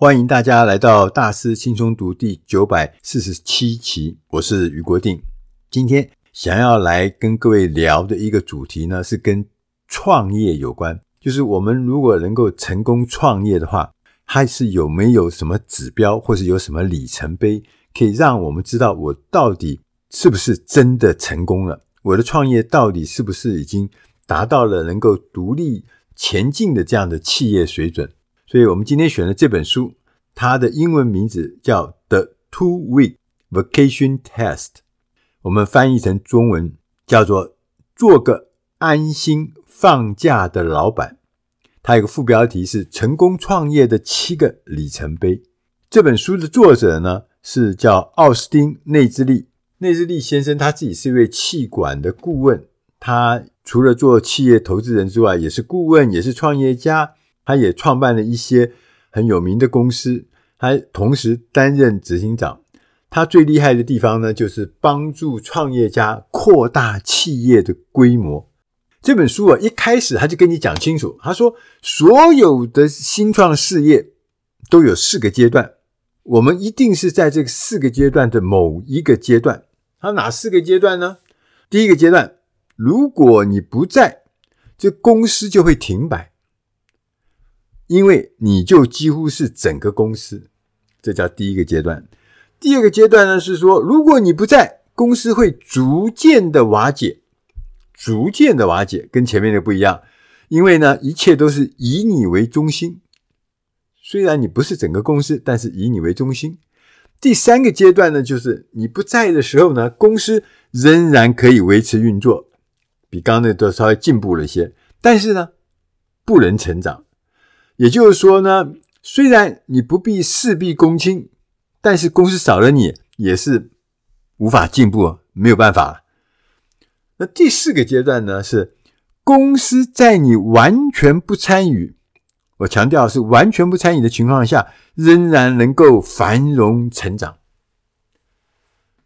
欢迎大家来到大师轻松读第九百四十七期，我是余国定。今天想要来跟各位聊的一个主题呢，是跟创业有关。就是我们如果能够成功创业的话，还是有没有什么指标，或是有什么里程碑，可以让我们知道我到底是不是真的成功了？我的创业到底是不是已经达到了能够独立前进的这样的企业水准？所以我们今天选的这本书，它的英文名字叫《The Two Week Vacation Test》，我们翻译成中文叫做“做个安心放假的老板”。它有个副标题是“成功创业的七个里程碑”。这本书的作者呢是叫奥斯汀·内兹利。内兹利先生他自己是一位企管的顾问，他除了做企业投资人之外，也是顾问，也是创业家。他也创办了一些很有名的公司，他同时担任执行长。他最厉害的地方呢，就是帮助创业家扩大企业的规模。这本书啊，一开始他就跟你讲清楚，他说所有的新创事业都有四个阶段，我们一定是在这四个阶段的某一个阶段。他哪四个阶段呢？第一个阶段，如果你不在，这公司就会停摆。因为你就几乎是整个公司，这叫第一个阶段。第二个阶段呢，是说，如果你不在，公司会逐渐的瓦解，逐渐的瓦解，跟前面的不一样。因为呢，一切都是以你为中心。虽然你不是整个公司，但是以你为中心。第三个阶段呢，就是你不在的时候呢，公司仍然可以维持运作，比刚刚那都稍微进步了一些，但是呢，不能成长。也就是说呢，虽然你不必事必躬亲，但是公司少了你也是无法进步，没有办法。那第四个阶段呢，是公司在你完全不参与，我强调是完全不参与的情况下，仍然能够繁荣成长。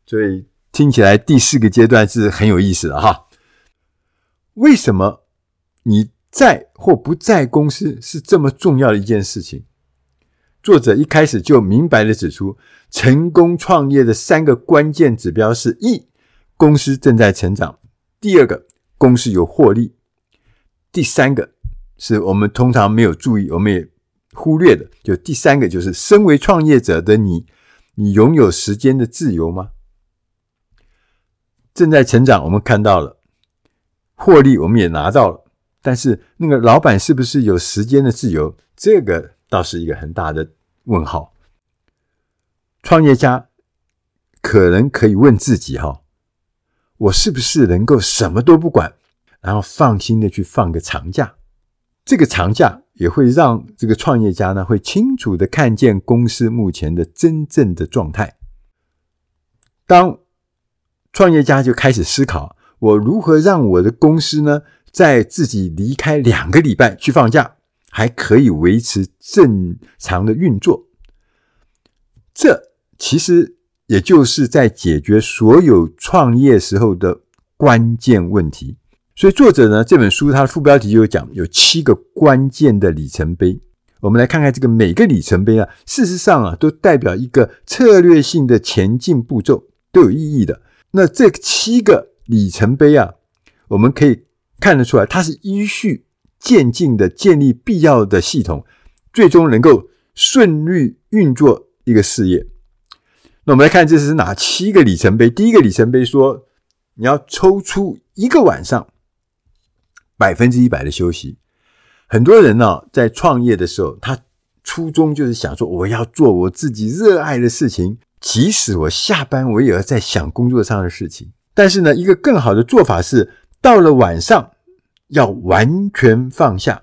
所以听起来第四个阶段是很有意思的哈。为什么你？在或不在公司是这么重要的一件事情。作者一开始就明白的指出，成功创业的三个关键指标是：一、公司正在成长；第二个，公司有获利；第三个是我们通常没有注意，我们也忽略的，就第三个就是身为创业者的你，你拥有时间的自由吗？正在成长，我们看到了；获利，我们也拿到了。但是那个老板是不是有时间的自由？这个倒是一个很大的问号。创业家可能可以问自己：哈，我是不是能够什么都不管，然后放心的去放个长假？这个长假也会让这个创业家呢，会清楚的看见公司目前的真正的状态。当创业家就开始思考：我如何让我的公司呢？在自己离开两个礼拜去放假，还可以维持正常的运作，这其实也就是在解决所有创业时候的关键问题。所以作者呢，这本书它的副标题就讲有七个关键的里程碑。我们来看看这个每个里程碑啊，事实上啊，都代表一个策略性的前进步骤，都有意义的。那这七个里程碑啊，我们可以。看得出来，它是依序渐进的建立必要的系统，最终能够顺利运作一个事业。那我们来看，这是哪七个里程碑？第一个里程碑说，你要抽出一个晚上，百分之一百的休息。很多人呢，在创业的时候，他初衷就是想说，我要做我自己热爱的事情，即使我下班，我也要在想工作上的事情。但是呢，一个更好的做法是，到了晚上。要完全放下，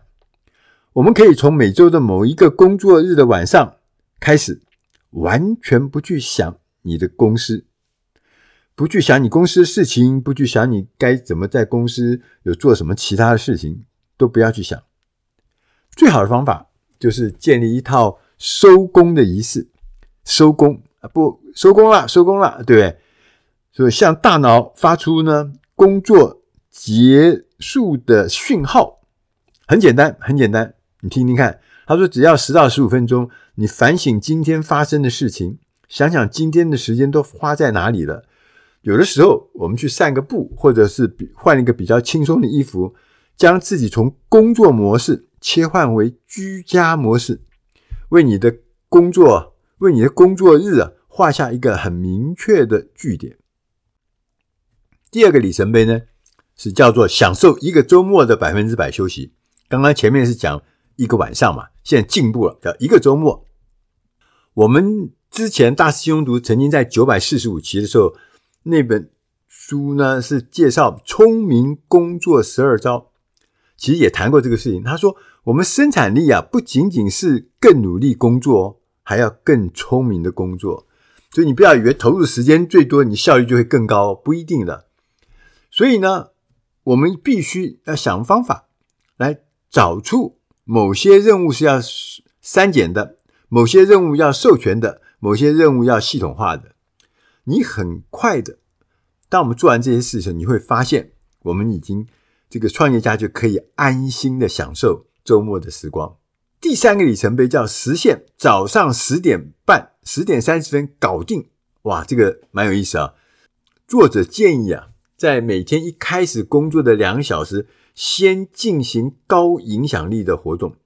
我们可以从每周的某一个工作日的晚上开始，完全不去想你的公司，不去想你公司的事情，不去想你该怎么在公司有做什么其他的事情，都不要去想。最好的方法就是建立一套收工的仪式，收工啊，不收工了，收工了，对不对？所以向大脑发出呢工作结数的讯号很简单，很简单，你听听看。他说，只要十到十五分钟，你反省今天发生的事情，想想今天的时间都花在哪里了。有的时候，我们去散个步，或者是换一个比较轻松的衣服，将自己从工作模式切换为居家模式，为你的工作，为你的工作日啊，画下一个很明确的句点。第二个里程碑呢，是叫做享受一个周末的百分之百休息。刚刚前面是讲一个晚上嘛，现在进步了，叫一个周末。我们之前大师兄读曾经在九百四十五期的时候。那本书呢，是介绍聪明工作十二招，其实也谈过这个事情。他说，我们生产力啊，不仅仅是更努力工作，还要更聪明的工作。所以你不要以为投入时间最多，你效率就会更高，不一定的。所以呢，我们必须要想方法来找出某些任务是要删减的，某些任务要授权的，某些任务要系统化的。你很快的，当我们做完这些事情，你会发现，我们已经这个创业家就可以安心的享受周末的时光。第三个里程碑叫实现早上十点半、十点三十分搞定。哇，这个蛮有意思啊！作者建议啊，在每天一开始工作的两小时，先进行高影响力的活动。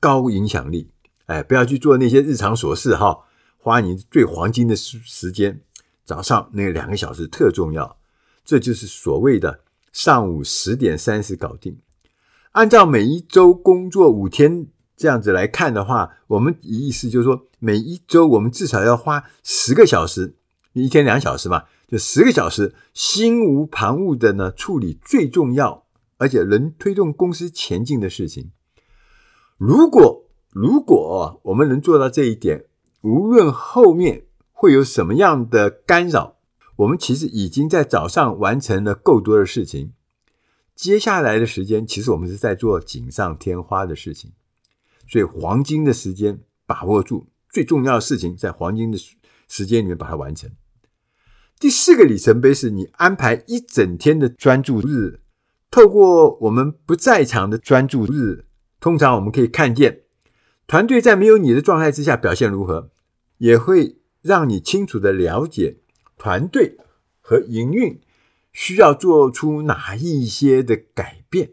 高影响力，哎，不要去做那些日常琐事哈，花你最黄金的时时间。早上那两个小时特重要，这就是所谓的上午十点三十搞定。按照每一周工作五天这样子来看的话，我们意思就是说，每一周我们至少要花十个小时，一天两小时嘛，就十个小时，心无旁骛的呢处理最重要而且能推动公司前进的事情。如果如果我们能做到这一点，无论后面。会有什么样的干扰？我们其实已经在早上完成了够多的事情，接下来的时间其实我们是在做锦上添花的事情。所以黄金的时间把握住，最重要的事情在黄金的时间里面把它完成。第四个里程碑是你安排一整天的专注日，透过我们不在场的专注日，通常我们可以看见团队在没有你的状态之下表现如何，也会。让你清楚的了解团队和营运需要做出哪一些的改变，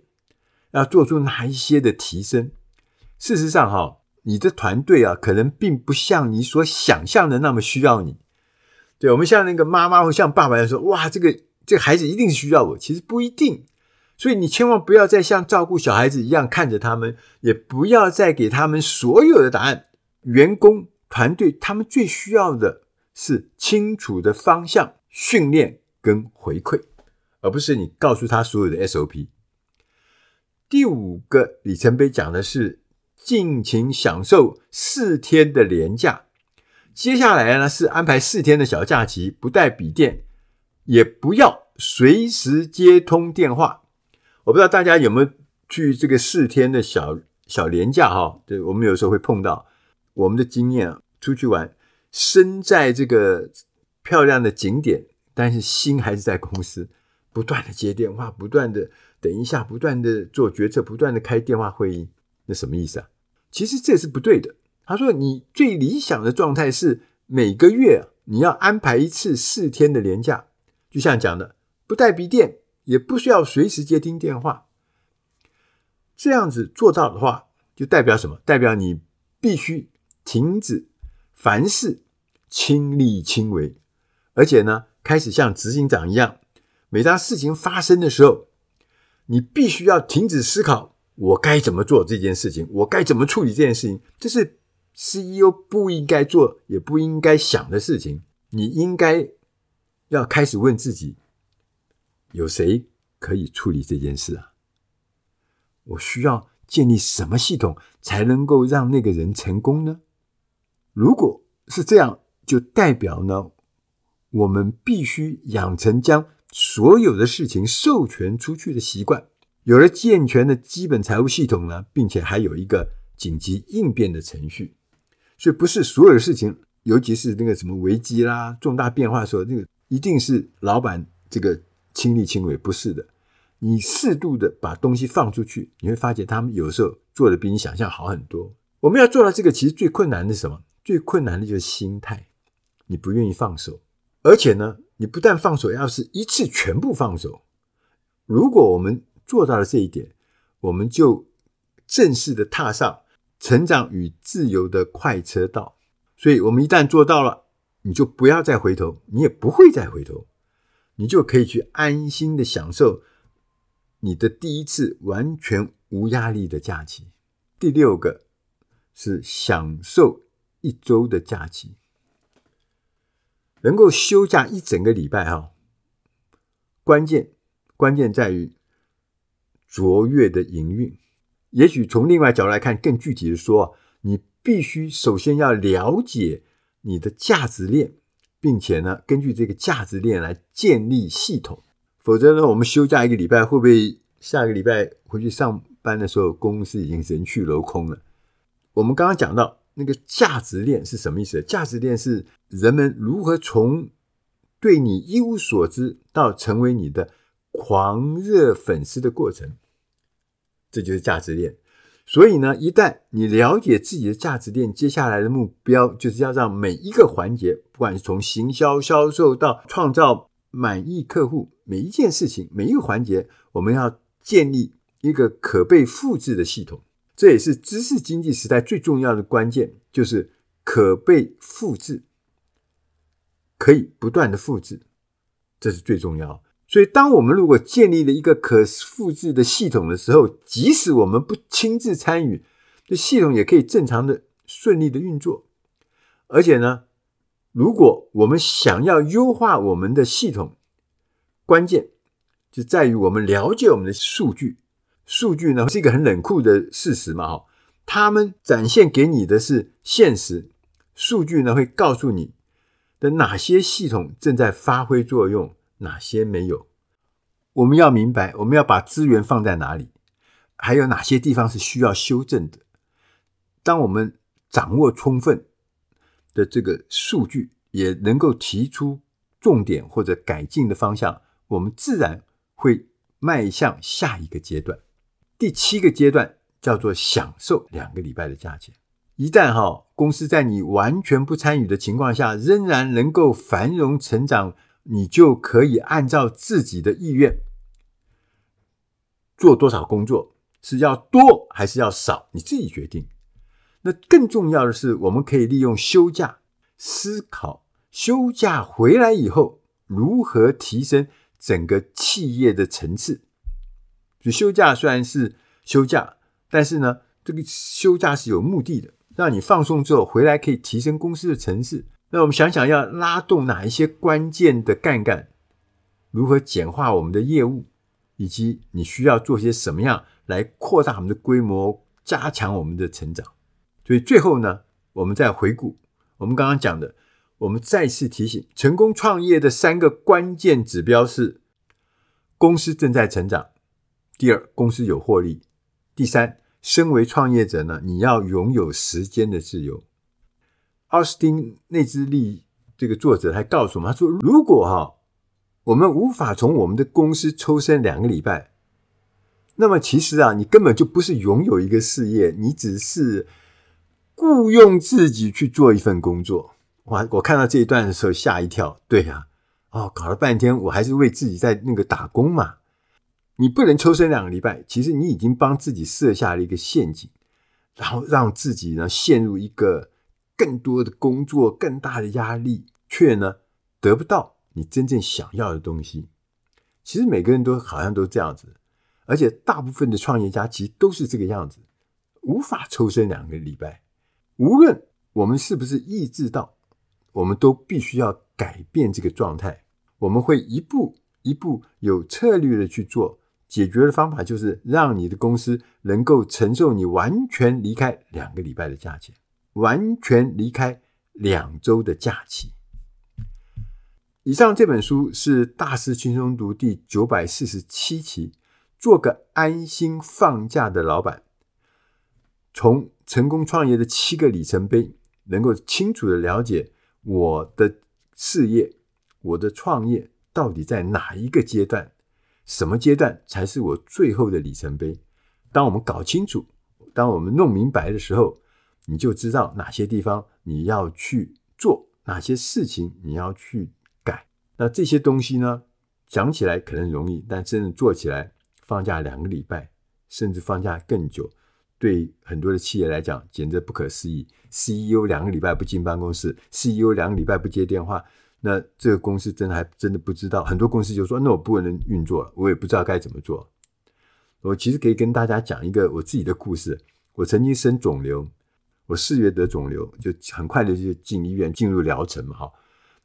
要做出哪一些的提升。事实上，哈，你的团队啊，可能并不像你所想象的那么需要你。对，我们像那个妈妈或像爸爸来说，哇，这个这个孩子一定是需要我，其实不一定。所以你千万不要再像照顾小孩子一样看着他们，也不要再给他们所有的答案。员工。团队他们最需要的是清楚的方向、训练跟回馈，而不是你告诉他所有的 SOP。第五个里程碑讲的是尽情享受四天的连假。接下来呢，是安排四天的小假期，不带笔电，也不要随时接通电话。我不知道大家有没有去这个四天的小小年假哈？对，我们有时候会碰到我们的经验啊。出去玩，身在这个漂亮的景点，但是心还是在公司，不断的接电话，不断的等一下，不断的做决策，不断的开电话会议，那什么意思啊？其实这是不对的。他说，你最理想的状态是每个月你要安排一次四天的连假，就像讲的，不带笔电，也不需要随时接听电话。这样子做到的话，就代表什么？代表你必须停止。凡事亲力亲为，而且呢，开始像执行长一样，每当事情发生的时候，你必须要停止思考，我该怎么做这件事情，我该怎么处理这件事情，这是 CEO 不应该做，也不应该想的事情。你应该要开始问自己，有谁可以处理这件事啊？我需要建立什么系统才能够让那个人成功呢？如果是这样，就代表呢，我们必须养成将所有的事情授权出去的习惯。有了健全的基本财务系统呢，并且还有一个紧急应变的程序。所以，不是所有的事情，尤其是那个什么危机啦、重大变化的时候，那个一定是老板这个亲力亲为，不是的。你适度的把东西放出去，你会发觉他们有时候做的比你想象好很多。我们要做到这个，其实最困难的是什么？最困难的就是心态，你不愿意放手，而且呢，你不但放手，要是一次全部放手。如果我们做到了这一点，我们就正式的踏上成长与自由的快车道。所以，我们一旦做到了，你就不要再回头，你也不会再回头，你就可以去安心的享受你的第一次完全无压力的假期。第六个是享受一周的假期，能够休假一整个礼拜哈，关键关键在于卓越的营运。也许从另外角度来看，更具体的说，你必须首先要了解你的价值链，并且呢，根据这个价值链来建立系统。否则呢，我们休假一个礼拜，会不会下个礼拜回去上班的时候，公司已经人去楼空了？我们刚刚讲到那个价值链是什么意思？价值链是人们如何从对你一无所知到成为你的狂热粉丝的过程。这就是价值链，所以呢，一旦你了解自己的价值链，接下来的目标就是要让每一个环节，不管是从行销、销售到创造满意客户，每一件事情、每一个环节，我们要建立一个可被复制的系统。这也是知识经济时代最重要的关键，就是可被复制，可以不断的复制，这是最重要。所以，当我们如果建立了一个可复制的系统的时候，即使我们不亲自参与，这系统也可以正常的、顺利的运作。而且呢，如果我们想要优化我们的系统，关键就在于我们了解我们的数据。数据呢是一个很冷酷的事实嘛，哈，他们展现给你的是现实。数据呢会告诉你的哪些系统正在发挥作用。哪些没有？我们要明白，我们要把资源放在哪里，还有哪些地方是需要修正的。当我们掌握充分的这个数据，也能够提出重点或者改进的方向，我们自然会迈向下一个阶段。第七个阶段叫做享受两个礼拜的假期。一旦哈公司在你完全不参与的情况下，仍然能够繁荣成长。你就可以按照自己的意愿做多少工作，是要多还是要少，你自己决定。那更重要的是，我们可以利用休假思考，休假回来以后如何提升整个企业的层次。就休假虽然是休假，但是呢，这个休假是有目的的，让你放松之后回来可以提升公司的层次。那我们想想要拉动哪一些关键的干干，如何简化我们的业务，以及你需要做些什么样来扩大我们的规模，加强我们的成长。所以最后呢，我们再回顾我们刚刚讲的，我们再次提醒：成功创业的三个关键指标是：公司正在成长；第二，公司有获利；第三，身为创业者呢，你要拥有时间的自由。奥斯汀内兹利这个作者还告诉我们，他说：“如果哈我们无法从我们的公司抽身两个礼拜，那么其实啊，你根本就不是拥有一个事业，你只是雇佣自己去做一份工作。”哇！我看到这一段的时候吓一跳。对呀，哦，搞了半天我还是为自己在那个打工嘛。你不能抽身两个礼拜，其实你已经帮自己设下了一个陷阱，然后让自己呢陷入一个。更多的工作，更大的压力，却呢得不到你真正想要的东西。其实每个人都好像都这样子，而且大部分的创业家其实都是这个样子，无法抽身两个礼拜。无论我们是不是意志到，我们都必须要改变这个状态。我们会一步一步有策略的去做。解决的方法就是让你的公司能够承受你完全离开两个礼拜的价钱。完全离开两周的假期。以上这本书是大师轻松读第九百四十七期。做个安心放假的老板，从成功创业的七个里程碑，能够清楚的了解我的事业、我的创业到底在哪一个阶段，什么阶段才是我最后的里程碑。当我们搞清楚，当我们弄明白的时候，你就知道哪些地方你要去做，哪些事情你要去改。那这些东西呢，讲起来可能容易，但真的做起来，放假两个礼拜，甚至放假更久，对很多的企业来讲，简直不可思议。CEO 两个礼拜不进办公室，CEO 两个礼拜不接电话。那这个公司真的还真的不知道，很多公司就说：“那我不能运作了，我也不知道该怎么做。”我其实可以跟大家讲一个我自己的故事。我曾经生肿瘤，我四月得肿瘤，就很快的就进医院进入疗程嘛。哈，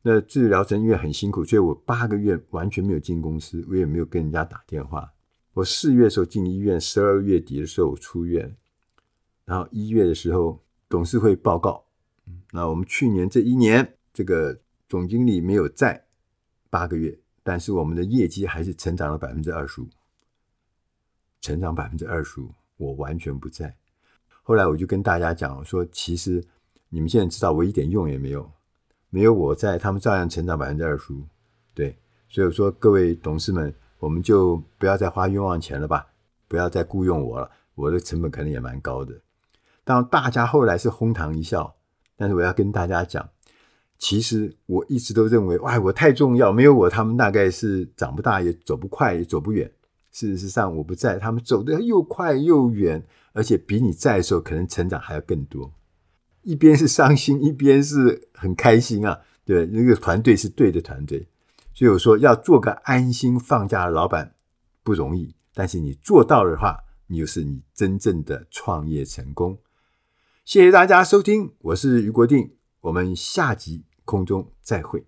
那治疗程因为很辛苦，所以我八个月完全没有进公司，我也没有跟人家打电话。我四月的时候进医院，十二月底的时候出院，然后一月的时候董事会报告，那我们去年这一年这个。总经理没有在八个月，但是我们的业绩还是成长了百分之二十五，成长百分之二十五，我完全不在。后来我就跟大家讲说，其实你们现在知道我一点用也没有，没有我在，他们照样成长百分之二十五。对，所以我说各位董事们，我们就不要再花冤枉钱了吧，不要再雇佣我了，我的成本可能也蛮高的。当大家后来是哄堂一笑，但是我要跟大家讲。其实我一直都认为，哇，我太重要，没有我，他们大概是长不大，也走不快，也走不远。事实上，我不在，他们走得又快又远，而且比你在的时候，可能成长还要更多。一边是伤心，一边是很开心啊！对，那个团队是对的团队。所以我说，要做个安心放假的老板不容易，但是你做到的话，你就是你真正的创业成功。谢谢大家收听，我是余国定，我们下集。空中再会。